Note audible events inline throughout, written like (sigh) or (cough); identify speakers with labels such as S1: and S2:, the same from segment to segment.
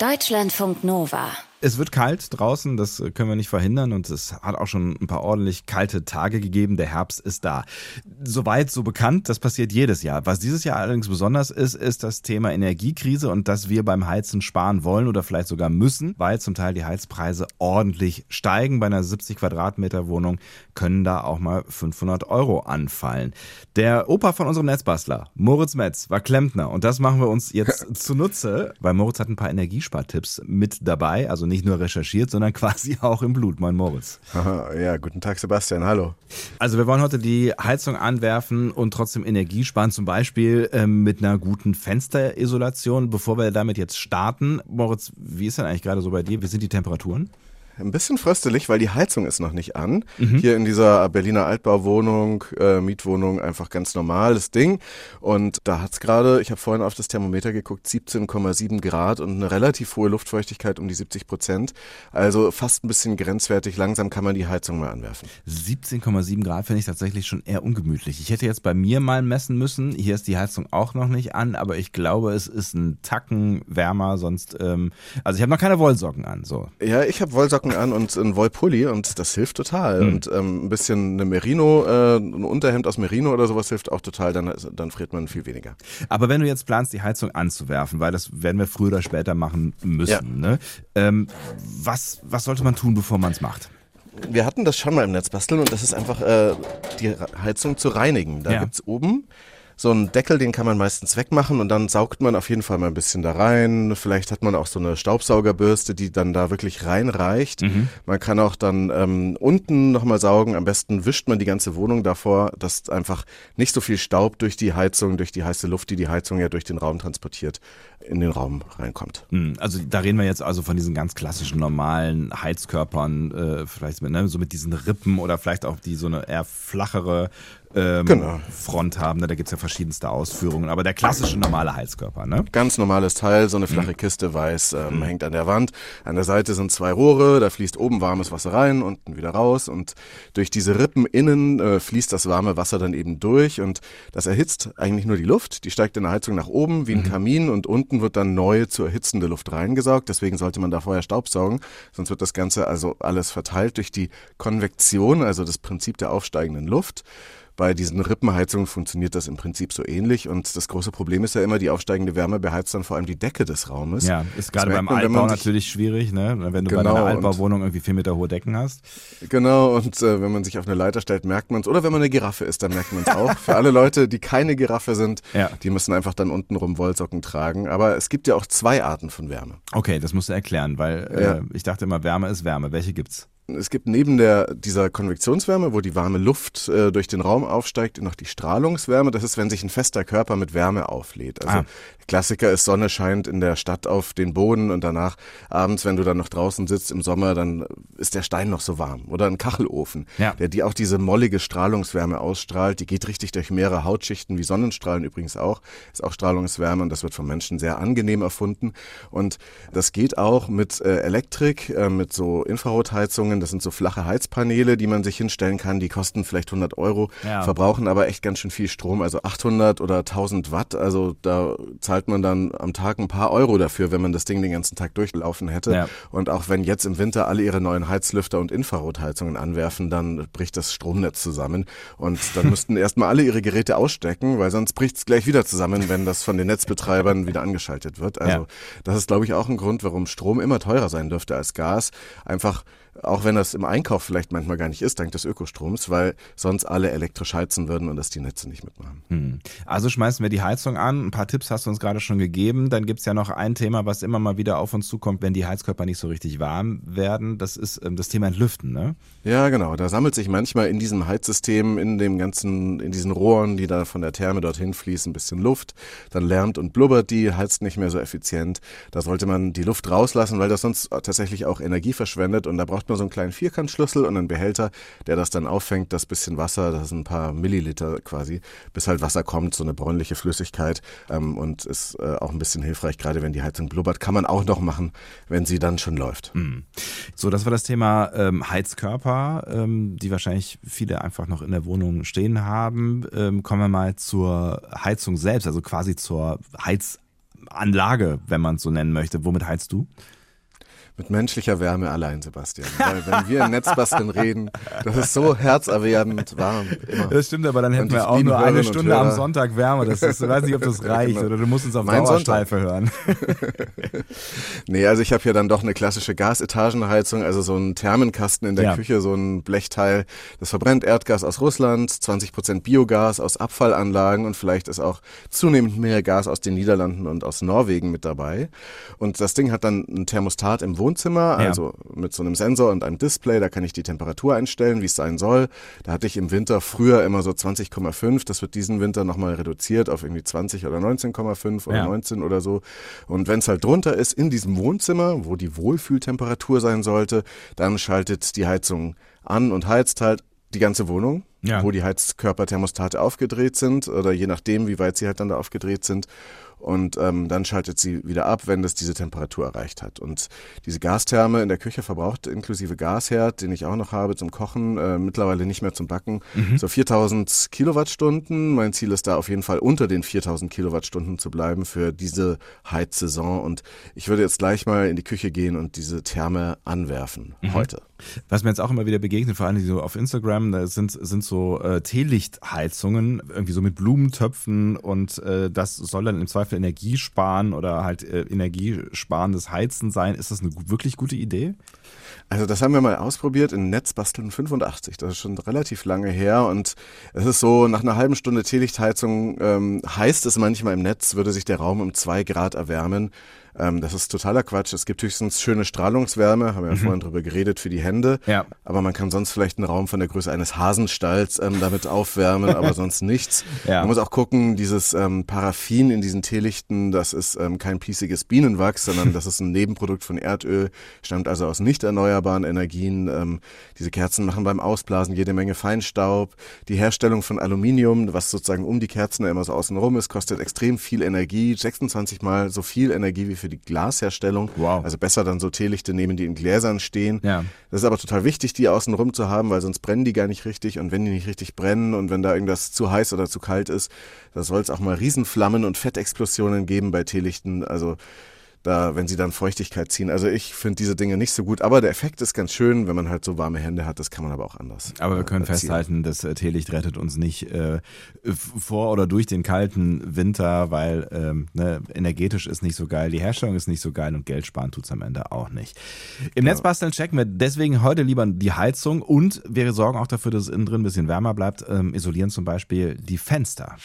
S1: Deutschlandfunk Nova.
S2: Es wird kalt draußen, das können wir nicht verhindern und es hat auch schon ein paar ordentlich kalte Tage gegeben. Der Herbst ist da. Soweit so bekannt, das passiert jedes Jahr. Was dieses Jahr allerdings besonders ist, ist das Thema Energiekrise und dass wir beim Heizen sparen wollen oder vielleicht sogar müssen, weil zum Teil die Heizpreise ordentlich steigen. Bei einer 70 Quadratmeter Wohnung können da auch mal 500 Euro anfallen. Der Opa von unserem Netzbastler, Moritz Metz, war Klempner und das machen wir uns jetzt (laughs) zunutze, weil Moritz hat ein paar Energiespartipps mit dabei, also nicht nur recherchiert, sondern (laughs) quasi auch im Blut, mein Moritz.
S3: ja, guten Tag Sebastian, hallo.
S2: Also wir wollen heute die Heizung anwerfen und trotzdem Energie sparen, zum Beispiel ähm, mit einer guten Fensterisolation. Bevor wir damit jetzt starten, Moritz, wie ist denn eigentlich gerade so bei dir? Wie sind die Temperaturen?
S3: Ein bisschen fröstelig, weil die Heizung ist noch nicht an. Mhm. Hier in dieser Berliner Altbauwohnung, äh, Mietwohnung, einfach ganz normales Ding. Und da hat's gerade, ich habe vorhin auf das Thermometer geguckt, 17,7 Grad und eine relativ hohe Luftfeuchtigkeit um die 70 Prozent. Also fast ein bisschen grenzwertig. Langsam kann man die Heizung mal anwerfen.
S2: 17,7 Grad finde ich tatsächlich schon eher ungemütlich. Ich hätte jetzt bei mir mal messen müssen. Hier ist die Heizung auch noch nicht an, aber ich glaube, es ist ein Tacken wärmer. Sonst, ähm, also ich habe noch keine Wollsocken an. So.
S3: Ja, ich habe Wollsocken Socken an und ein Wollpulli und das hilft total. Mhm. Und ähm, ein bisschen eine Merino, äh, ein Unterhemd aus Merino oder sowas hilft auch total, dann, dann friert man viel weniger.
S2: Aber wenn du jetzt planst, die Heizung anzuwerfen, weil das werden wir früher oder später machen müssen, ja. ne? Ähm, was, was sollte man tun, bevor man es macht?
S3: wir hatten das schon mal im Netz basteln und das ist einfach äh, die Heizung zu reinigen. Da ja. gibt's oben so einen Deckel, den kann man meistens wegmachen und dann saugt man auf jeden Fall mal ein bisschen da rein. Vielleicht hat man auch so eine Staubsaugerbürste, die dann da wirklich reinreicht. Mhm. Man kann auch dann ähm, unten nochmal saugen. Am besten wischt man die ganze Wohnung davor, dass einfach nicht so viel Staub durch die Heizung, durch die heiße Luft, die die Heizung ja durch den Raum transportiert, in den Raum reinkommt.
S2: Mhm. Also da reden wir jetzt also von diesen ganz klassischen normalen Heizkörpern, äh, vielleicht mit, ne, so mit diesen Rippen oder vielleicht auch die so eine eher flachere ähm, genau. Front haben. Ne? Da gibt's ja verschiedenste Ausführungen. Aber der klassische normale Heizkörper, ne?
S3: Ganz normales Teil, so eine flache mhm. Kiste weiß, ähm, mhm. hängt an der Wand. An der Seite sind zwei Rohre, da fließt oben warmes Wasser rein, unten wieder raus. Und durch diese Rippen innen äh, fließt das warme Wasser dann eben durch. Und das erhitzt eigentlich nur die Luft. Die steigt in der Heizung nach oben wie ein mhm. Kamin und unten wird dann neue zu erhitzende Luft reingesaugt. Deswegen sollte man da vorher Staubsaugen. Sonst wird das Ganze also alles verteilt durch die Konvektion, also das Prinzip der aufsteigenden Luft. Bei diesen Rippenheizungen funktioniert das im Prinzip so ähnlich. Und das große Problem ist ja immer, die aufsteigende Wärme beheizt dann vor allem die Decke des Raumes.
S2: Ja, ist gerade beim man, Altbau natürlich schwierig, ne? wenn du genau, bei einer Altbauwohnung irgendwie vier Meter hohe Decken hast.
S3: Genau, und äh, wenn man sich auf eine Leiter stellt, merkt man es. Oder wenn man eine Giraffe ist, dann merkt man es auch. Für alle Leute, die keine Giraffe sind, (laughs) ja. die müssen einfach dann untenrum Wollsocken tragen. Aber es gibt ja auch zwei Arten von Wärme.
S2: Okay, das musst du erklären, weil ja. äh, ich dachte immer, Wärme ist Wärme. Welche gibt's?
S3: Es gibt neben der, dieser Konvektionswärme, wo die warme Luft äh, durch den Raum aufsteigt, noch die Strahlungswärme. Das ist, wenn sich ein fester Körper mit Wärme auflädt. Also ah. Klassiker ist, Sonne scheint in der Stadt auf den Boden und danach abends, wenn du dann noch draußen sitzt im Sommer, dann ist der Stein noch so warm. Oder ein Kachelofen, ja. der die auch diese mollige Strahlungswärme ausstrahlt. Die geht richtig durch mehrere Hautschichten, wie Sonnenstrahlen übrigens auch. Ist auch Strahlungswärme und das wird vom Menschen sehr angenehm erfunden. Und das geht auch mit äh, Elektrik, äh, mit so Infrarotheizungen das sind so flache Heizpaneele, die man sich hinstellen kann. Die kosten vielleicht 100 Euro, ja. verbrauchen aber echt ganz schön viel Strom. Also 800 oder 1000 Watt. Also da zahlt man dann am Tag ein paar Euro dafür, wenn man das Ding den ganzen Tag durchlaufen hätte. Ja. Und auch wenn jetzt im Winter alle ihre neuen Heizlüfter und Infrarotheizungen anwerfen, dann bricht das Stromnetz zusammen. Und dann (laughs) müssten erstmal alle ihre Geräte ausstecken, weil sonst bricht es gleich wieder zusammen, wenn das von den Netzbetreibern wieder angeschaltet wird. Also ja. das ist, glaube ich, auch ein Grund, warum Strom immer teurer sein dürfte als Gas. Einfach auch wenn das im Einkauf vielleicht manchmal gar nicht ist, dank des Ökostroms, weil sonst alle elektrisch heizen würden und das die Netze nicht mitmachen. Hm.
S2: Also schmeißen wir die Heizung an. Ein paar Tipps hast du uns gerade schon gegeben. Dann gibt's ja noch ein Thema, was immer mal wieder auf uns zukommt, wenn die Heizkörper nicht so richtig warm werden. Das ist ähm, das Thema Entlüften, ne?
S3: Ja, genau. Da sammelt sich manchmal in diesem Heizsystem, in dem ganzen, in diesen Rohren, die da von der Therme dorthin fließen, ein bisschen Luft. Dann lärmt und blubbert die, heizt nicht mehr so effizient. Da sollte man die Luft rauslassen, weil das sonst tatsächlich auch Energie verschwendet und da braucht man so einen kleinen Vierkantschlüssel und einen Behälter, der das dann auffängt, das bisschen Wasser, das sind ein paar Milliliter quasi, bis halt Wasser kommt, so eine bräunliche Flüssigkeit ähm, und ist äh, auch ein bisschen hilfreich, gerade wenn die Heizung blubbert, kann man auch noch machen, wenn sie dann schon läuft. Mhm.
S2: So, das war das Thema ähm, Heizkörper, ähm, die wahrscheinlich viele einfach noch in der Wohnung stehen haben. Ähm, kommen wir mal zur Heizung selbst, also quasi zur Heiz Anlage, wenn man es so nennen möchte. Womit heizt du?
S3: Mit menschlicher Wärme allein, Sebastian. Weil wenn wir in Netzbasteln reden, das ist so herzerwärmend warm.
S2: Immer. Das stimmt, aber dann hätten wir auch nur eine Stunde am Sonntag Wärme. Das ist, ich weiß nicht, ob das (laughs) reicht genau. oder du musst uns auf mein Dauerschleife hören. (laughs)
S3: nee, also ich habe hier dann doch eine klassische Gasetagenheizung, also so ein Thermenkasten in der ja. Küche, so ein Blechteil. Das verbrennt Erdgas aus Russland, 20 Prozent Biogas aus Abfallanlagen und vielleicht ist auch zunehmend mehr Gas aus den Niederlanden und aus Norwegen mit dabei. Und das Ding hat dann ein Thermostat im Wohnzimmer ja. also mit so einem Sensor und einem Display, da kann ich die Temperatur einstellen, wie es sein soll. Da hatte ich im Winter früher immer so 20,5, das wird diesen Winter nochmal reduziert auf irgendwie 20 oder 19,5 oder ja. 19 oder so. Und wenn es halt drunter ist in diesem Wohnzimmer, wo die Wohlfühltemperatur sein sollte, dann schaltet die Heizung an und heizt halt die ganze Wohnung, ja. wo die Heizkörperthermostate aufgedreht sind oder je nachdem, wie weit sie halt dann da aufgedreht sind und ähm, dann schaltet sie wieder ab, wenn das diese Temperatur erreicht hat. Und diese Gastherme in der Küche verbraucht inklusive Gasherd, den ich auch noch habe zum Kochen, äh, mittlerweile nicht mehr zum Backen, mhm. so 4000 Kilowattstunden. Mein Ziel ist da auf jeden Fall unter den 4000 Kilowattstunden zu bleiben für diese Heizsaison. Und ich würde jetzt gleich mal in die Küche gehen und diese Therme anwerfen mhm. heute.
S2: Was mir jetzt auch immer wieder begegnet, vor allem so auf Instagram, da sind, sind so äh, Teelichtheizungen, irgendwie so mit Blumentöpfen und äh, das soll dann im Zweifel Energie sparen oder halt äh, energiesparendes Heizen sein. Ist das eine wirklich gute Idee?
S3: Also das haben wir mal ausprobiert in Netzbasteln 85. Das ist schon relativ lange her und es ist so, nach einer halben Stunde Teelichtheizung ähm, heißt es manchmal im Netz, würde sich der Raum um zwei Grad erwärmen. Ähm, das ist totaler Quatsch. Es gibt höchstens schöne Strahlungswärme, haben wir ja mhm. vorhin drüber geredet, für die Hände. Ja. Aber man kann sonst vielleicht einen Raum von der Größe eines Hasenstalls ähm, damit aufwärmen, aber (laughs) sonst nichts. Ja. Man muss auch gucken, dieses ähm, Paraffin in diesen Teelichten, das ist ähm, kein piesiges Bienenwachs, sondern das ist ein (laughs) Nebenprodukt von Erdöl, stammt also aus nicht erneuerbaren Energien. Ähm, diese Kerzen machen beim Ausblasen jede Menge Feinstaub. Die Herstellung von Aluminium, was sozusagen um die Kerzen immer so außen rum ist, kostet extrem viel Energie, 26 mal so viel Energie wie für die Glasherstellung. Wow. Also besser dann so Teelichte nehmen, die in Gläsern stehen. Ja. Das ist aber total wichtig, die außen rum zu haben, weil sonst brennen die gar nicht richtig. Und wenn die nicht richtig brennen und wenn da irgendwas zu heiß oder zu kalt ist, da soll es auch mal Riesenflammen und Fettexplosionen geben bei Teelichten. Also da, wenn sie dann Feuchtigkeit ziehen. Also ich finde diese Dinge nicht so gut, aber der Effekt ist ganz schön, wenn man halt so warme Hände hat, das kann man aber auch anders.
S2: Aber wir können äh, festhalten, das äh, Teelicht rettet uns nicht äh, vor oder durch den kalten Winter, weil ähm, ne, energetisch ist nicht so geil, die Herstellung ist nicht so geil und Geld sparen tut's am Ende auch nicht. Im ja. Netzbasteln checken wir deswegen heute lieber die Heizung und wir sorgen auch dafür, dass es innen drin ein bisschen wärmer bleibt, ähm, isolieren zum Beispiel die Fenster.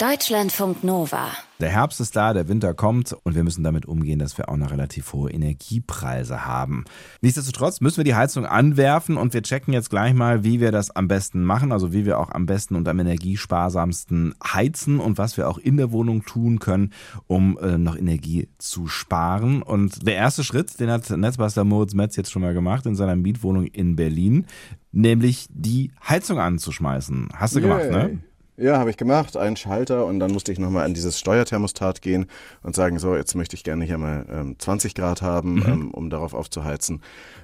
S1: Deutschlandfunk Nova.
S2: Der Herbst ist da, der Winter kommt und wir müssen damit umgehen, dass wir auch noch relativ hohe Energiepreise haben. Nichtsdestotrotz müssen wir die Heizung anwerfen und wir checken jetzt gleich mal, wie wir das am besten machen, also wie wir auch am besten und am energiesparsamsten heizen und was wir auch in der Wohnung tun können, um äh, noch Energie zu sparen. Und der erste Schritt, den hat Netzbuster Moritz Metz jetzt schon mal gemacht in seiner Mietwohnung in Berlin, nämlich die Heizung anzuschmeißen. Hast du Yay. gemacht, ne?
S3: Ja, habe ich gemacht, einen Schalter und dann musste ich nochmal an dieses Steuerthermostat gehen und sagen, so, jetzt möchte ich gerne hier mal ähm, 20 Grad haben, mhm. ähm, um darauf aufzuheizen.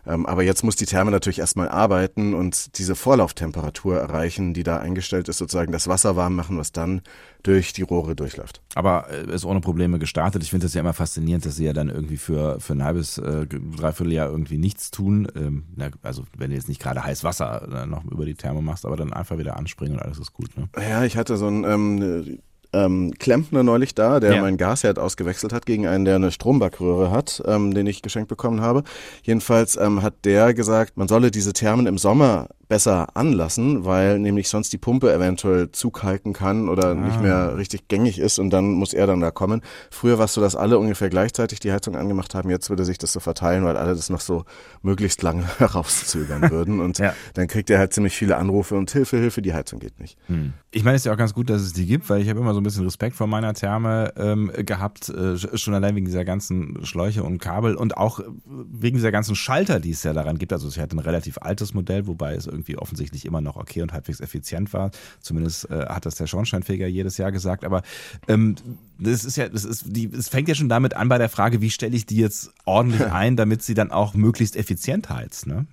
S3: Ähm, aber jetzt muss die Therme natürlich erstmal arbeiten und diese Vorlauftemperatur erreichen, die da eingestellt ist, sozusagen das Wasser warm machen, was dann durch die Rohre durchläuft.
S2: Aber äh, ist ohne Probleme gestartet. Ich finde das ja immer faszinierend, dass sie ja dann irgendwie für, für ein halbes, äh, dreiviertel Jahr irgendwie nichts tun. Ähm, na, also wenn du jetzt nicht gerade heiß Wasser äh, noch über die Therme machst, aber dann einfach wieder anspringen und alles ist gut. Ne?
S3: Ja, ich hatte so ein ähm, ähm, Klempner neulich da, der ja. mein Gasherd ausgewechselt hat gegen einen, der eine Strombackröhre hat, ähm, den ich geschenkt bekommen habe. Jedenfalls ähm, hat der gesagt, man solle diese Thermen im Sommer besser anlassen, weil nämlich sonst die Pumpe eventuell zukalken kann oder ah. nicht mehr richtig gängig ist und dann muss er dann da kommen. Früher war es so, dass alle ungefähr gleichzeitig die Heizung angemacht haben. Jetzt würde sich das so verteilen, weil alle das noch so möglichst lange (laughs) herauszögern würden und (laughs) ja. dann kriegt er halt ziemlich viele Anrufe und Hilfe, Hilfe, die Heizung geht nicht. Hm.
S2: Ich meine, es ist ja auch ganz gut, dass es die gibt, weil ich habe immer so ein bisschen Respekt vor meiner Therme ähm, gehabt, äh, schon allein wegen dieser ganzen Schläuche und Kabel und auch wegen dieser ganzen Schalter, die es ja daran gibt. Also sie hat ein relativ altes Modell, wobei es irgendwie offensichtlich immer noch okay und halbwegs effizient war. Zumindest äh, hat das der Schornsteinfeger jedes Jahr gesagt. Aber ähm, das ist ja, das ist die, es fängt ja schon damit an bei der Frage, wie stelle ich die jetzt ordentlich (laughs) ein, damit sie dann auch möglichst effizient heizt, ne?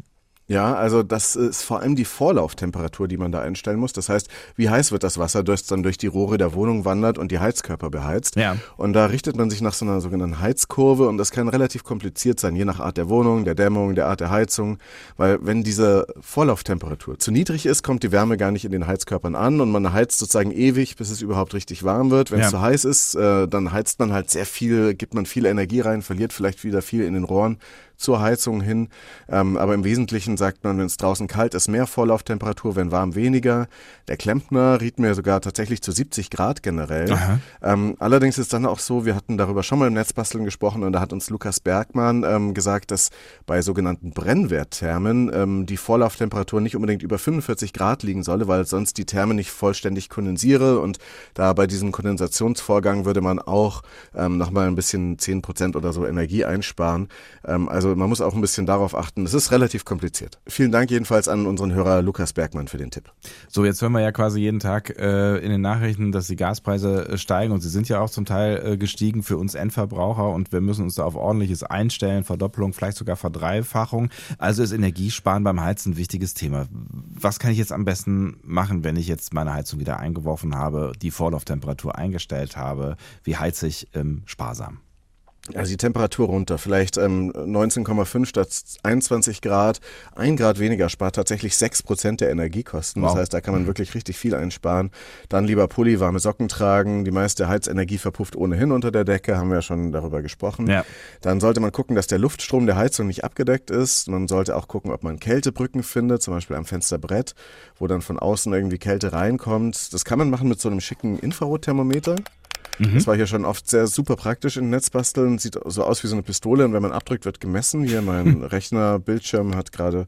S3: Ja, also das ist vor allem die Vorlauftemperatur, die man da einstellen muss. Das heißt, wie heiß wird das Wasser, das dann durch die Rohre der Wohnung wandert und die Heizkörper beheizt.
S2: Ja.
S3: Und da richtet man sich nach so einer sogenannten Heizkurve und das kann relativ kompliziert sein, je nach Art der Wohnung, der Dämmung, der Art der Heizung. Weil wenn diese Vorlauftemperatur zu niedrig ist, kommt die Wärme gar nicht in den Heizkörpern an und man heizt sozusagen ewig, bis es überhaupt richtig warm wird. Wenn es
S2: Ja.
S3: zu heiß ist, äh, dann heizt man halt sehr viel, gibt man viel Energie rein, verliert vielleicht wieder viel in den Rohren zur Heizung hin. Ähm, aber im Wesentlichen sagt man, wenn es draußen kalt ist, mehr Vorlauftemperatur, wenn warm weniger. Der Klempner riet mir sogar tatsächlich zu 70 Grad generell. Ähm, allerdings ist dann auch so, wir hatten darüber schon mal im Netzbasteln gesprochen und da hat uns Lukas Bergmann ähm, gesagt, dass bei sogenannten Brennwertthermen ähm, die Vorlauftemperatur nicht unbedingt über 45 Grad liegen solle, weil sonst die Therme nicht vollständig kondensiere und da bei diesem Kondensationsvorgang würde man auch ähm, nochmal ein bisschen 10 Prozent oder so Energie einsparen. Ähm, also man muss auch ein bisschen darauf achten. Es ist relativ kompliziert. Vielen Dank jedenfalls an unseren Hörer Lukas Bergmann für den Tipp.
S2: So, jetzt hören wir ja quasi jeden Tag äh, in den Nachrichten, dass die Gaspreise äh, steigen und sie sind ja auch zum Teil äh, gestiegen für uns Endverbraucher und wir müssen uns da auf ordentliches einstellen, Verdoppelung, vielleicht sogar Verdreifachung. Also ist Energiesparen beim Heizen ein wichtiges Thema. Was kann ich jetzt am besten machen, wenn ich jetzt meine Heizung wieder eingeworfen habe, die Vorlauftemperatur eingestellt habe? Wie heize ich ähm, sparsam?
S3: Also die Temperatur runter, vielleicht ähm, 19,5 statt 21 Grad. Ein Grad weniger spart tatsächlich 6 Prozent der Energiekosten. Das
S2: Wow.
S3: heißt, da kann man wirklich richtig viel einsparen. Dann lieber Pulli, warme Socken tragen. Die meiste Heizenergie verpufft ohnehin unter der Decke, haben wir ja schon darüber gesprochen.
S2: Ja.
S3: Dann sollte man gucken, dass der Luftstrom der Heizung nicht abgedeckt ist. Man sollte auch gucken, ob man Kältebrücken findet, zum Beispiel am Fensterbrett, wo dann von außen irgendwie Kälte reinkommt. Das kann man machen mit so einem schicken Infrarotthermometer. Das war hier schon oft sehr super praktisch in Netzbasteln. Sieht so aus wie so eine Pistole und wenn man abdrückt, wird gemessen. Hier mein (laughs) Rechnerbildschirm hat gerade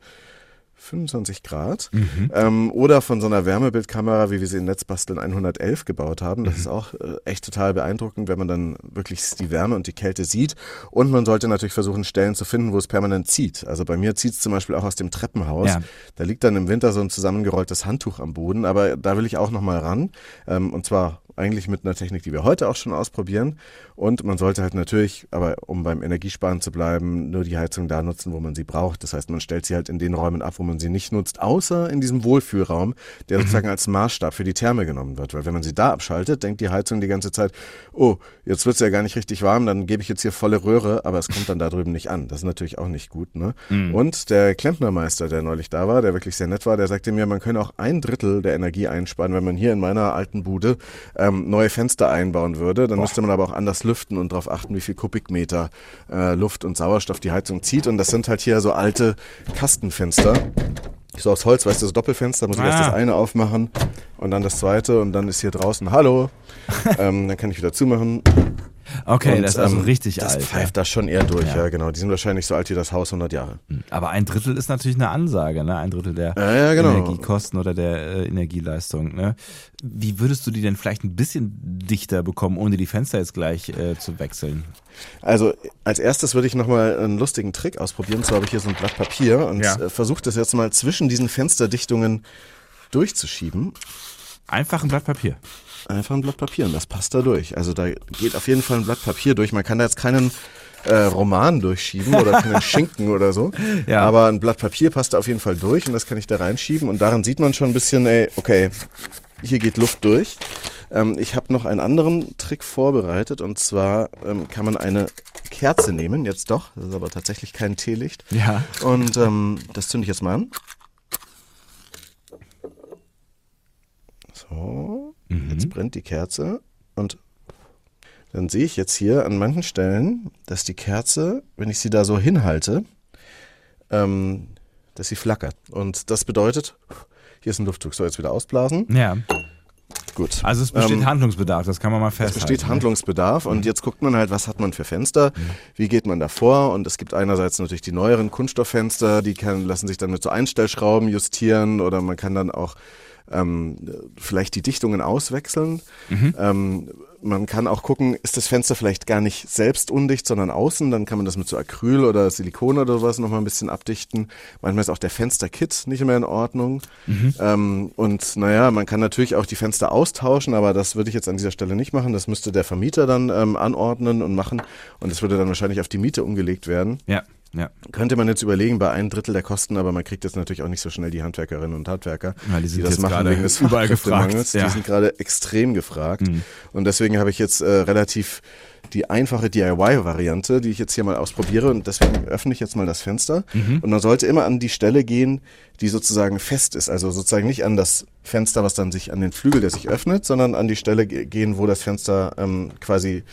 S3: 25 Grad. Ähm, oder von so einer Wärmebildkamera, wie wir sie in Netzbasteln 111 gebaut haben. Das ist auch äh, echt total beeindruckend, wenn man dann wirklich die Wärme und die Kälte sieht. Und man sollte natürlich versuchen, Stellen zu finden, wo es permanent zieht. Also bei mir zieht es zum Beispiel auch aus dem Treppenhaus.
S2: Ja.
S3: Da liegt dann im Winter so ein zusammengerolltes Handtuch am Boden. Aber da will ich auch nochmal ran. Ähm, und zwar eigentlich mit einer Technik, die wir heute auch schon ausprobieren. Und man sollte halt natürlich, aber um beim Energiesparen zu bleiben, nur die Heizung da nutzen, wo man sie braucht. Das heißt, man stellt sie halt in den Räumen ab, wo man sie nicht nutzt, außer in diesem Wohlfühlraum, der sozusagen als Maßstab für die Therme genommen wird. Weil wenn man sie da abschaltet, denkt die Heizung die ganze Zeit, oh, jetzt wird's ja gar nicht richtig warm, dann gebe ich jetzt hier volle Röhre, aber es kommt dann da drüben nicht an. Das ist natürlich auch nicht gut. Ne? Und der Klempnermeister, der neulich da war, der wirklich sehr nett war, der sagte mir, man könne auch ein Drittel der Energie einsparen, wenn man hier in meiner alten Bude ähm, neue Fenster einbauen würde. Dann müsste man aber auch anders lüften und darauf achten, wie viel Kubikmeter äh, Luft und Sauerstoff die Heizung zieht. Und das sind halt hier so alte Kastenfenster. So aus Holz, weißt du, so Doppelfenster, muss ich erst
S2: Ah.
S3: das eine aufmachen und dann das zweite und dann ist hier draußen Hallo. (laughs) ähm, dann kann ich wieder zumachen.
S2: Okay,
S3: und,
S2: das ist also
S3: ähm,
S2: richtig
S3: das
S2: alt. ja.
S3: pfeift da schon eher durch,
S2: Ja.
S3: ja. genau. Die sind wahrscheinlich so alt wie das Haus 100 Jahre.
S2: Aber ein Drittel ist natürlich eine Ansage, ne? Ein Drittel der
S3: Ja, ja, genau.
S2: Energiekosten oder der äh, Energieleistung. Ne? Wie würdest du die denn vielleicht ein bisschen dichter bekommen, ohne die Fenster jetzt gleich äh, zu wechseln?
S3: Also als erstes würde ich nochmal einen lustigen Trick ausprobieren. Zwar habe ich hier so ein Blatt Papier und
S2: Ja.
S3: äh, versuche das jetzt mal zwischen diesen Fensterdichtungen durchzuschieben.
S2: Einfach ein Blatt Papier.
S3: Einfach ein Blatt Papier und das passt da durch. Also da geht auf jeden Fall ein Blatt Papier durch. Man kann da jetzt keinen äh, Roman durchschieben oder keinen (laughs) Schinken oder so.
S2: Ja.
S3: Aber ein Blatt Papier passt da auf jeden Fall durch und das kann ich da reinschieben. Und daran sieht man schon ein bisschen, ey, okay, hier geht Luft durch. Ähm, ich habe noch einen anderen Trick vorbereitet und zwar ähm, kann man eine Kerze nehmen, jetzt doch, das ist aber tatsächlich kein Teelicht.
S2: Ja.
S3: Und ähm, das zünde ich jetzt mal an. So, jetzt brennt die Kerze und dann sehe ich jetzt hier an manchen Stellen, dass die Kerze, wenn ich sie da so hinhalte, ähm, dass sie flackert. Und das bedeutet, hier ist ein Luftdruck. So, jetzt wieder ausblasen.
S2: Ja.
S3: Gut.
S2: Also es besteht
S3: Ähm,
S2: Handlungsbedarf, das kann man mal
S3: es
S2: festhalten.
S3: besteht
S2: ne?
S3: Handlungsbedarf und jetzt guckt man halt, was hat man für Fenster, wie geht man da vor und es gibt einerseits natürlich die neueren Kunststofffenster, die kann, lassen sich dann mit so Einstellschrauben justieren oder man kann dann auch ähm, vielleicht die Dichtungen auswechseln. Ähm, man kann auch gucken, ist das Fenster vielleicht gar nicht selbst undicht, sondern außen, dann kann man das mit so Acryl oder Silikon oder sowas nochmal ein bisschen abdichten. Manchmal ist auch der Fensterkit nicht mehr in Ordnung. Ähm, und naja, man kann natürlich auch die Fenster austauschen, aber das würde ich jetzt an dieser Stelle nicht machen. Das müsste der Vermieter dann ähm, anordnen und machen und es würde dann wahrscheinlich auf die Miete umgelegt werden.
S2: Ja. Ja.
S3: Könnte man jetzt überlegen, bei ein Drittel der Kosten, aber man kriegt jetzt natürlich auch nicht so schnell die Handwerkerinnen und Handwerker,
S2: Ja, die sind
S3: das machen
S2: gerade
S3: wegen des (laughs)
S2: überall gefragt, ja.
S3: Die sind gerade extrem gefragt.
S2: Mhm.
S3: Und deswegen habe ich jetzt äh, relativ die einfache DIY-Variante, die ich jetzt hier mal ausprobiere. Und deswegen öffne ich jetzt mal das Fenster.
S2: Mhm.
S3: Und man sollte immer an die Stelle gehen, die sozusagen fest ist. Also sozusagen nicht an das Fenster, was dann sich an den Flügel, der sich öffnet, sondern an die Stelle ge- gehen, wo das Fenster ähm, quasi,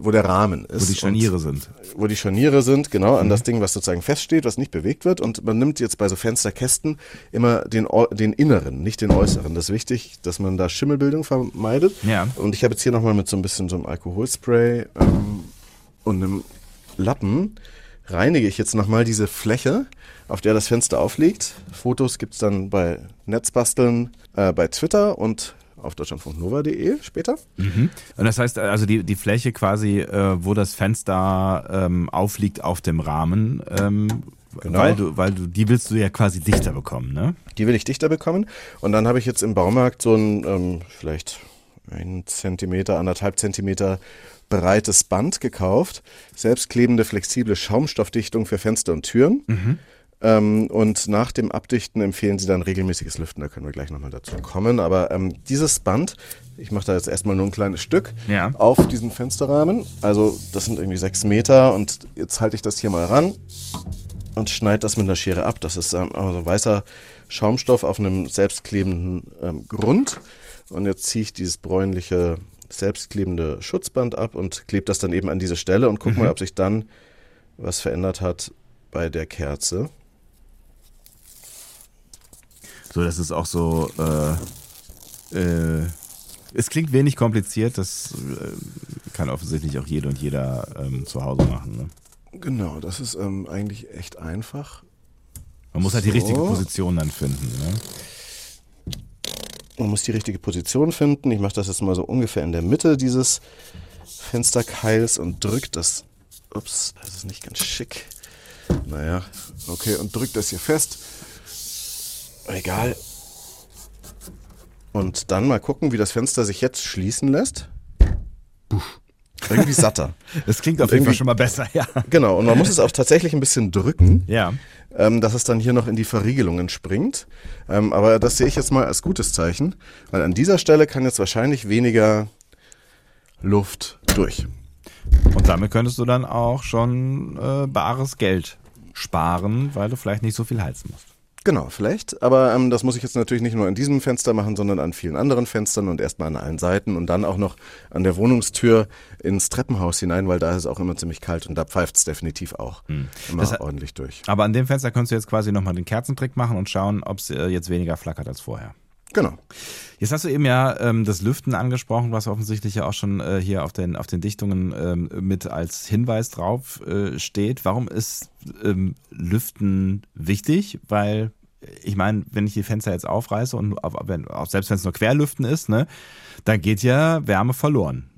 S3: wo der Rahmen ist.
S2: Wo die Scharniere sind.
S3: wo die Scharniere sind, genau,
S2: Mhm.
S3: an das Ding, was sozusagen feststeht, was nicht bewegt wird. Und man nimmt jetzt bei so Fensterkästen immer den, den inneren, nicht den äußeren. Das ist wichtig, dass man da Schimmelbildung vermeidet.
S2: Ja.
S3: Und ich habe jetzt hier nochmal mit so ein bisschen so einem Alkoholspray ähm, und einem Lappen reinige ich jetzt nochmal diese Fläche, auf der das Fenster aufliegt. Fotos gibt's dann bei Netzbasteln, äh, bei Twitter und auf deutschlandfunknova.de später.
S2: Mhm. Und das heißt, also die, die Fläche quasi, äh, wo das Fenster ähm, aufliegt auf dem Rahmen, ähm,
S3: Genau.
S2: weil du, weil du, die willst du ja quasi dichter bekommen, ne?
S3: Die will ich dichter bekommen. Und dann habe ich jetzt im Baumarkt so ein ähm, vielleicht ein Zentimeter, anderthalb Zentimeter breites Band gekauft. Selbstklebende, flexible Schaumstoffdichtung für Fenster und Türen. Ähm, und nach dem Abdichten empfehlen sie dann regelmäßiges Lüften. Da können wir gleich nochmal dazu kommen. Aber ähm, dieses Band, ich mache da jetzt erstmal nur ein kleines Stück
S2: Ja.
S3: auf diesen Fensterrahmen. Also das sind irgendwie sechs Meter und jetzt halte ich das hier mal ran und schneide das mit einer Schere ab. Das ist ähm, also weißer Schaumstoff auf einem selbstklebenden ähm, Grund. Und jetzt ziehe ich dieses bräunliche, selbstklebende Schutzband ab und klebe das dann eben an diese Stelle und guck mal, ob sich dann was verändert hat bei der Kerze.
S2: So, das ist auch so, äh, äh, es klingt wenig kompliziert, das äh, kann offensichtlich auch jede und jeder ähm, zu Hause machen. Ne?
S3: Genau, das ist ähm, eigentlich echt einfach.
S2: Man muss halt die
S3: So.
S2: richtige Position dann finden. Ne?
S3: Man muss die richtige Position finden. Ich mache das jetzt mal so ungefähr in der Mitte dieses Fensterkeils und drücke das. Ups, das ist nicht ganz schick. Naja, okay, und drücke das hier fest. Egal. Und dann mal gucken, wie das Fenster sich jetzt schließen lässt. Puff. Irgendwie satter. (laughs)
S2: Das klingt auf jeden Fall schon mal besser, ja.
S3: genau, und man muss es auch tatsächlich ein bisschen drücken
S2: Ja.
S3: ähm, dass es dann hier noch in die Verriegelungen springt. Ähm, aber das sehe ich jetzt mal als gutes Zeichen, weil an dieser Stelle kann jetzt wahrscheinlich weniger Luft durch.
S2: Und damit könntest du dann auch schon äh, bares Geld sparen, weil du vielleicht nicht so viel heizen musst.
S3: Genau, vielleicht. Aber ähm, das muss ich jetzt natürlich nicht nur an diesem Fenster machen, sondern an vielen anderen Fenstern und erstmal an allen Seiten und dann auch noch an der Wohnungstür ins Treppenhaus hinein, weil da ist es auch immer ziemlich kalt und da pfeift es definitiv auch immer
S2: Das-
S3: ordentlich durch.
S2: Aber an dem Fenster könntest du jetzt quasi nochmal den Kerzentrick machen und schauen, ob es äh, jetzt weniger flackert als vorher.
S3: Genau.
S2: Jetzt hast du eben ja ähm, das Lüften angesprochen, was offensichtlich ja auch schon äh, hier auf den, auf den Dichtungen ähm, mit als Hinweis drauf äh, steht. Warum ist ähm, Lüften wichtig? Weil ich meine, wenn ich die Fenster jetzt aufreiße und auch selbst wenn es nur Querlüften ist, ne, dann geht ja Wärme verloren.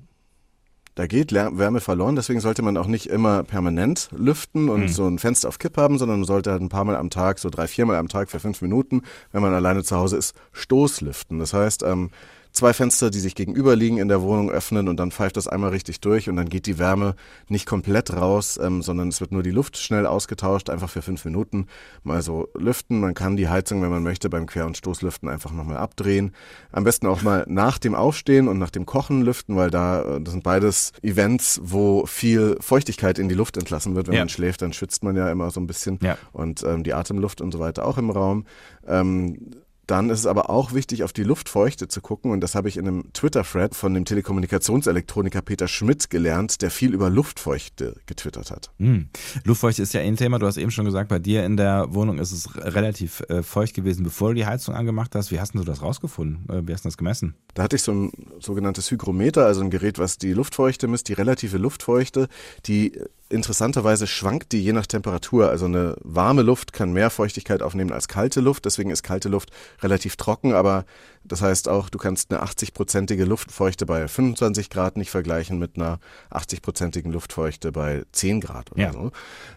S3: Da geht Wärme verloren, deswegen sollte man auch nicht immer permanent lüften und so ein Fenster auf Kipp haben, sondern man sollte halt ein paar Mal am Tag, so drei, viermal am Tag für fünf Minuten, wenn man alleine zu Hause ist, Stoßlüften. Das heißt, ähm, zwei Fenster, die sich gegenüber liegen in der Wohnung, öffnen und dann pfeift das einmal richtig durch und dann geht die Wärme nicht komplett raus, ähm, sondern es wird nur die Luft schnell ausgetauscht, einfach für fünf Minuten mal so lüften. Man kann die Heizung, wenn man möchte, beim Quer- und Stoßlüften einfach nochmal abdrehen. Am besten auch mal nach dem Aufstehen und nach dem Kochen lüften, weil da, äh, das sind beides Events, wo viel Feuchtigkeit in die Luft entlassen wird. Wenn
S2: Ja.
S3: man schläft, dann schwitzt man ja immer so ein bisschen
S2: Ja.
S3: und ähm, die Atemluft und so weiter auch im Raum. Ähm, dann ist es aber auch wichtig, auf die Luftfeuchte zu gucken. Und das habe ich in einem Twitter-Thread von dem Telekommunikationselektroniker Peter Schmidt gelernt, der viel über Luftfeuchte getwittert hat.
S2: Hm. Luftfeuchte ist ja ein Thema. Du hast eben schon gesagt, bei dir in der Wohnung ist es relativ äh, feucht gewesen, bevor du die Heizung angemacht hast. Wie hast denn du das rausgefunden? Äh, wie hast du das gemessen?
S3: Da hatte ich so ein sogenanntes Hygrometer, also ein Gerät, was die Luftfeuchte misst, die relative Luftfeuchte, die interessanterweise schwankt die je nach Temperatur. Also eine warme Luft kann mehr Feuchtigkeit aufnehmen als kalte Luft, deswegen ist kalte Luft relativ trocken, aber das heißt auch, du kannst eine 80-prozentige Luftfeuchte bei 25 Grad nicht vergleichen mit einer 80-prozentigen Luftfeuchte bei 10 Grad oder
S2: Ja.
S3: so.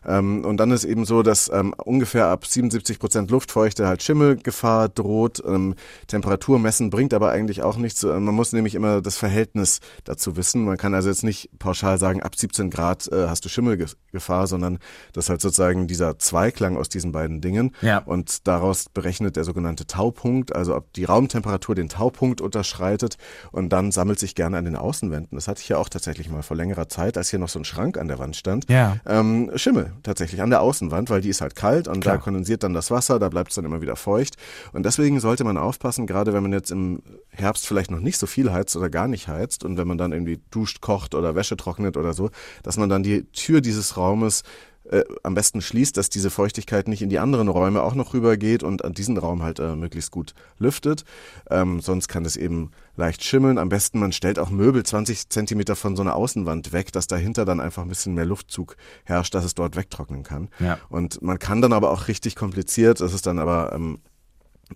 S3: Ähm, und dann ist eben so, dass ähm, ungefähr ab 77 Prozent Luftfeuchte halt Schimmelgefahr droht. Ähm, Temperatur messen bringt aber eigentlich auch nichts. Äh, Man muss nämlich immer das Verhältnis dazu wissen. Man kann also jetzt nicht pauschal sagen, ab 17 Grad äh, hast du Schimmelgefahr, sondern das ist halt sozusagen dieser Zweiklang aus diesen beiden Dingen.
S2: Ja.
S3: Und daraus berechnet der sogenannte Taupunkt, also ob die Raumtemperatur den Taupunkt unterschreitet und dann sammelt sich gerne an den Außenwänden. Das hatte ich ja auch tatsächlich mal vor längerer Zeit, als hier noch so ein Schrank an der Wand stand.
S2: Ja.
S3: Ähm, Schimmel tatsächlich an der Außenwand, weil die ist halt kalt und
S2: Klar.
S3: da kondensiert dann das Wasser, da bleibt es dann immer wieder feucht. Und deswegen sollte man aufpassen, gerade wenn man jetzt im Herbst vielleicht noch nicht so viel heizt oder gar nicht heizt und wenn man dann irgendwie duscht, kocht oder Wäsche trocknet oder so, dass man dann die Tür dieses Raumes äh, am besten schließt, dass diese Feuchtigkeit nicht in die anderen Räume auch noch rübergeht und an diesen Raum halt äh, möglichst gut lüftet. Ähm, sonst kann es eben leicht schimmeln. Am besten man stellt auch Möbel 20 Zentimeter von so einer Außenwand weg, dass dahinter dann einfach ein bisschen mehr Luftzug herrscht, dass es dort wegtrocknen kann.
S2: Ja.
S3: Und man kann dann aber auch richtig kompliziert, das ist dann aber ähm,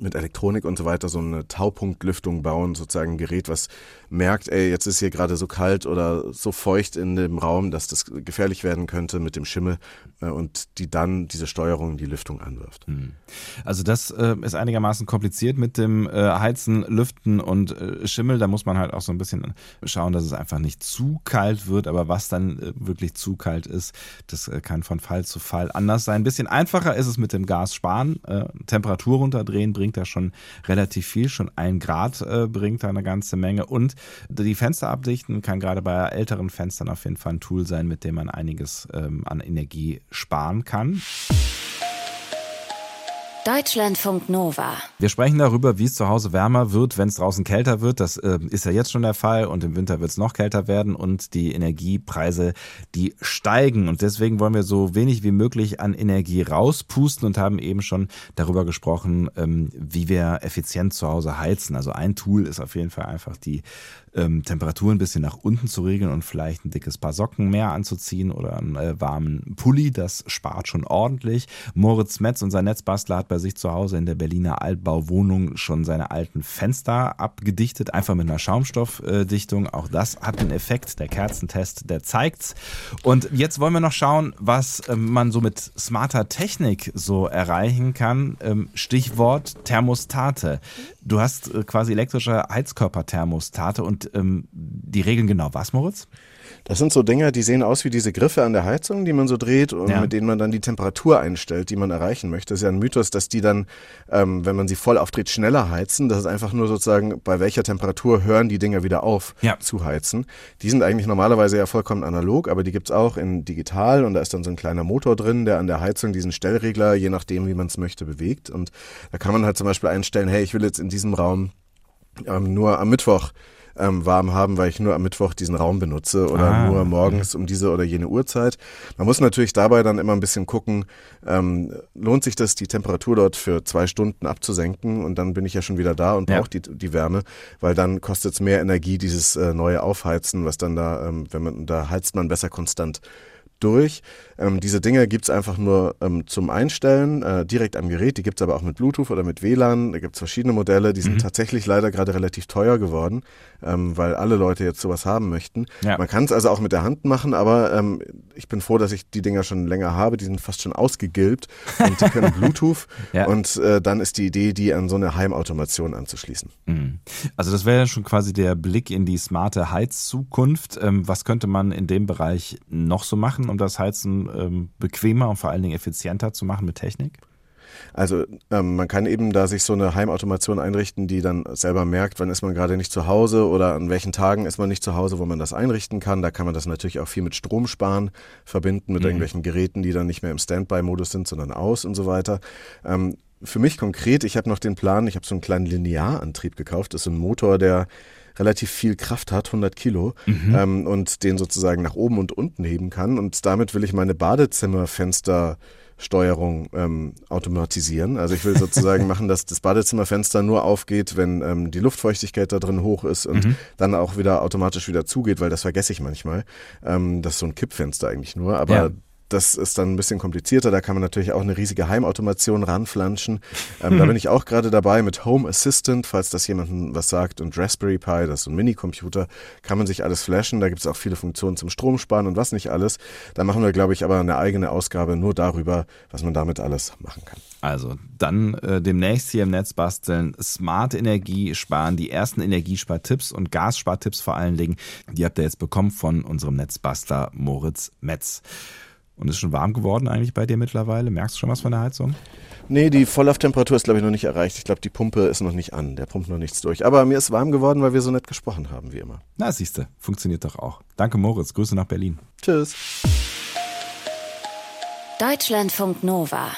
S3: mit Elektronik und so weiter so eine Taupunktlüftung bauen, sozusagen ein Gerät, was merkt, ey, jetzt ist hier gerade so kalt oder so feucht in dem Raum, dass das gefährlich werden könnte mit dem Schimmel äh, und die dann diese Steuerung, die Lüftung anwirft.
S2: Also das äh, ist einigermaßen kompliziert mit dem äh, Heizen, Lüften und äh, Schimmel. Da muss man halt auch so ein bisschen schauen, dass es einfach nicht zu kalt wird. Aber was dann äh, wirklich zu kalt ist, das äh, kann von Fall zu Fall anders sein. Ein bisschen einfacher ist es mit dem Gas sparen. Temperatur runterdrehen bringt da schon relativ viel. Schon ein Grad äh, bringt da eine ganze Menge. Und die Fenster abdichten kann gerade bei älteren Fenstern auf jeden Fall ein Tool sein, mit dem man einiges ähm, an Energie sparen kann.
S1: Deutschlandfunk Nova.
S2: Wir sprechen darüber, wie es zu Hause wärmer wird, wenn es draußen kälter wird. Das äh, ist ja jetzt schon der Fall und im Winter wird es noch kälter werden und die Energiepreise, die steigen. Und deswegen wollen wir so wenig wie möglich an Energie rauspusten und haben eben schon darüber gesprochen, ähm, wie wir effizient zu Hause heizen. Also ein Tool ist auf jeden Fall einfach die ähm, Temperatur ein bisschen nach unten zu regeln und vielleicht ein dickes Paar Socken mehr anzuziehen oder einen äh, warmen Pulli. Das spart schon ordentlich. Moritz Metz, unser Netzbastler, hat bei sich zu Hause in der Berliner Altbauwohnung schon seine alten Fenster abgedichtet, einfach mit einer Schaumstoffdichtung. Auch das hat einen Effekt. Der Kerzentest, der zeigt's. Und jetzt wollen wir noch schauen, was ähm, man so mit smarter Technik so erreichen kann. Ähm, Stichwort Thermostate. Du hast äh, quasi elektrische Heizkörperthermostate und ähm, die regeln genau was, Moritz?
S3: Das sind so Dinger, die sehen aus wie diese Griffe an der Heizung, die man so dreht und
S2: Ja.
S3: mit denen man dann die Temperatur einstellt, die man erreichen möchte. Das ist ja ein Mythos, dass die dann, ähm, wenn man sie voll aufdreht, schneller heizen. Das ist einfach nur sozusagen, bei welcher Temperatur hören die Dinger wieder auf
S2: Ja.
S3: zu heizen. Die sind eigentlich normalerweise ja vollkommen analog, aber die gibt's auch in digital und da ist dann so ein kleiner Motor drin, der an der Heizung diesen Stellregler, je nachdem, wie man es möchte, bewegt. Und da kann man halt zum Beispiel einstellen, hey, ich will jetzt in diesem Raum ähm, nur am Mittwoch ähm, warm haben, weil ich nur am Mittwoch diesen Raum benutze oder
S2: Ah,
S3: nur morgens um diese oder jene Uhrzeit. Man muss natürlich dabei dann immer ein bisschen gucken, ähm, lohnt sich das, die Temperatur dort für zwei Stunden abzusenken und dann bin ich ja schon wieder da und
S2: Ja.
S3: brauche die, die Wärme, weil dann kostet es mehr Energie, dieses äh, neue Aufheizen, was dann da, ähm, wenn man, da heizt man besser konstant durch. Ähm, diese Dinge gibt's einfach nur ähm, zum Einstellen, äh, direkt am Gerät. Die gibt's aber auch mit Bluetooth oder mit WLAN. Da gibt's verschiedene Modelle. Die sind
S2: Mhm.
S3: tatsächlich leider gerade relativ teuer geworden, ähm, weil alle Leute jetzt sowas haben möchten.
S2: Ja.
S3: Man kann es also auch mit der Hand machen, aber ähm, ich bin froh, dass ich die Dinger schon länger habe. Die sind fast schon ausgegilbt (laughs) und die können Bluetooth.
S2: Ja.
S3: Und äh, dann ist die Idee, die an so eine Heimautomation anzuschließen.
S2: Mhm. Also das wäre ja schon quasi der Blick in die smarte Heizzukunft. Ähm, was könnte man in dem Bereich noch so machen, um das Heizen ähm, bequemer und vor allen Dingen effizienter zu machen mit Technik?
S3: Also ähm, man kann eben da sich so eine Heimautomation einrichten, die dann selber merkt, wann ist man gerade nicht zu Hause oder an welchen Tagen ist man nicht zu Hause, wo man das einrichten kann. Da kann man das natürlich auch viel mit Strom sparen, verbinden mit
S2: Mhm.
S3: irgendwelchen Geräten, die dann nicht mehr im Standby-Modus sind, sondern aus und so weiter. Ähm, für mich konkret, ich habe noch den Plan, ich habe so einen kleinen Linearantrieb gekauft. Das ist ein Motor, der relativ viel Kraft hat, 100 Kilo, ähm, und den sozusagen nach oben und unten heben kann. Und damit will ich meine Badezimmerfenster Steuerung ähm, automatisieren. Also ich will sozusagen (laughs) machen, dass das Badezimmerfenster nur aufgeht, wenn ähm, die Luftfeuchtigkeit da drin hoch ist und dann auch wieder automatisch wieder zugeht, weil das vergesse ich manchmal. Ähm, das ist so ein Kippfenster eigentlich nur, aber
S2: Ja.
S3: Das ist dann ein bisschen komplizierter. Da kann man natürlich auch eine riesige Heimautomation ranflanschen. Ähm, da (laughs) bin ich auch gerade dabei mit Home Assistant, falls das jemandem was sagt. Und Raspberry Pi, das ist so ein Minicomputer, kann man sich alles flashen. Da gibt es auch viele Funktionen zum Stromsparen und was nicht alles. Da machen wir, glaube ich, aber eine eigene Ausgabe nur darüber, was man damit alles machen kann.
S2: Also dann äh, demnächst hier im Netz basteln, smart Energie sparen, die ersten Energiespartipps und Gasspartipps vor allen Dingen, die habt ihr jetzt bekommen von unserem Netzbastler Moritz Metz. Und ist schon warm geworden eigentlich bei dir mittlerweile? Merkst du schon was von der Heizung?
S3: Nee, die Volllauftemperatur ist, glaube ich, noch nicht erreicht. Ich glaube, die Pumpe ist noch nicht an. Der pumpt noch nichts durch. Aber mir ist warm geworden, weil wir so nett gesprochen haben, wie immer.
S2: Na, siehste, funktioniert doch auch. Danke, Moritz. Grüße nach Berlin.
S3: Tschüss.
S1: Deutschlandfunk Nova